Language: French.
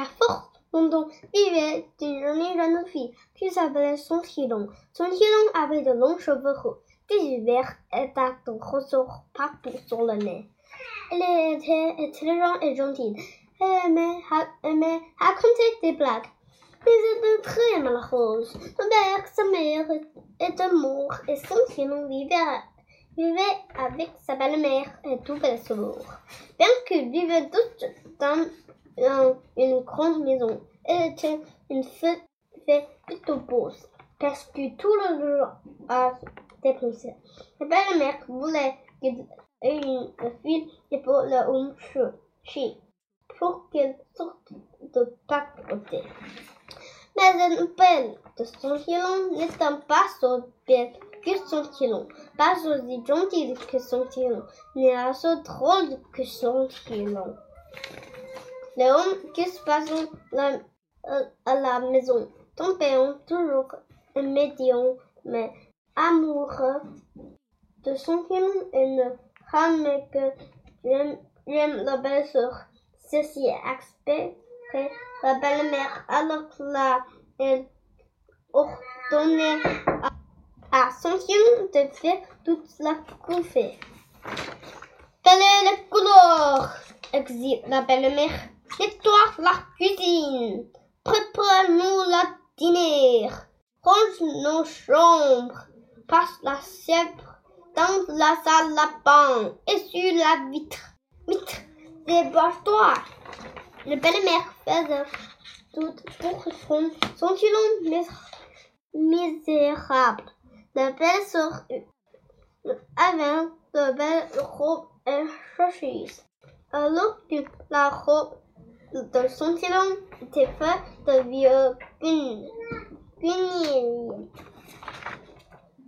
La force dont vivait une jeune fille qui s'appelait Son Sontilon avait de longs cheveux roux, des yeux verts et de ressorts partout sur le nez. Elle était intelligente et gentille. Elle aimait, aimait raconter des blagues. Mais elle était très malheureuse. Son père, sa mère était mort et Sontilon vivait vivait avec sa belle-mère et tout belle sourd. Bien qu'ils vivaient tous dans une grande maison, elle était une fée plutôt beau parce que tout le jour a dépensé. La belle-mère voulait une fille pour le home pour qu'elle sorte de papoter. Mais une belle de son n'était pas so belle que sont-ils Pas aussi gentils que sont-ils, ni assez drôles que sont-ils Les hommes qui se passent à la maison? Tombaient toujours médiums, mais amoureux de son film et ne ramenaient que j'aime la belle-sœur. Ceci expliquait la belle-mère alors que là, elle ordonnait à à centième de faire toute la coiffure. Quelle est la couleur? Exige la belle-mère. Nettoie la cuisine. Prépare-nous la dîner. Range nos chambres. Passe la sèvre dans la salle à bain. Essuie la vitre. Vitre. Débâche-toi. La belle-mère faisait tout pour son sentiment misérable. La belle sœur avait de belles robes et chaussures, alors que la robe de son était faite de vieux guenilles.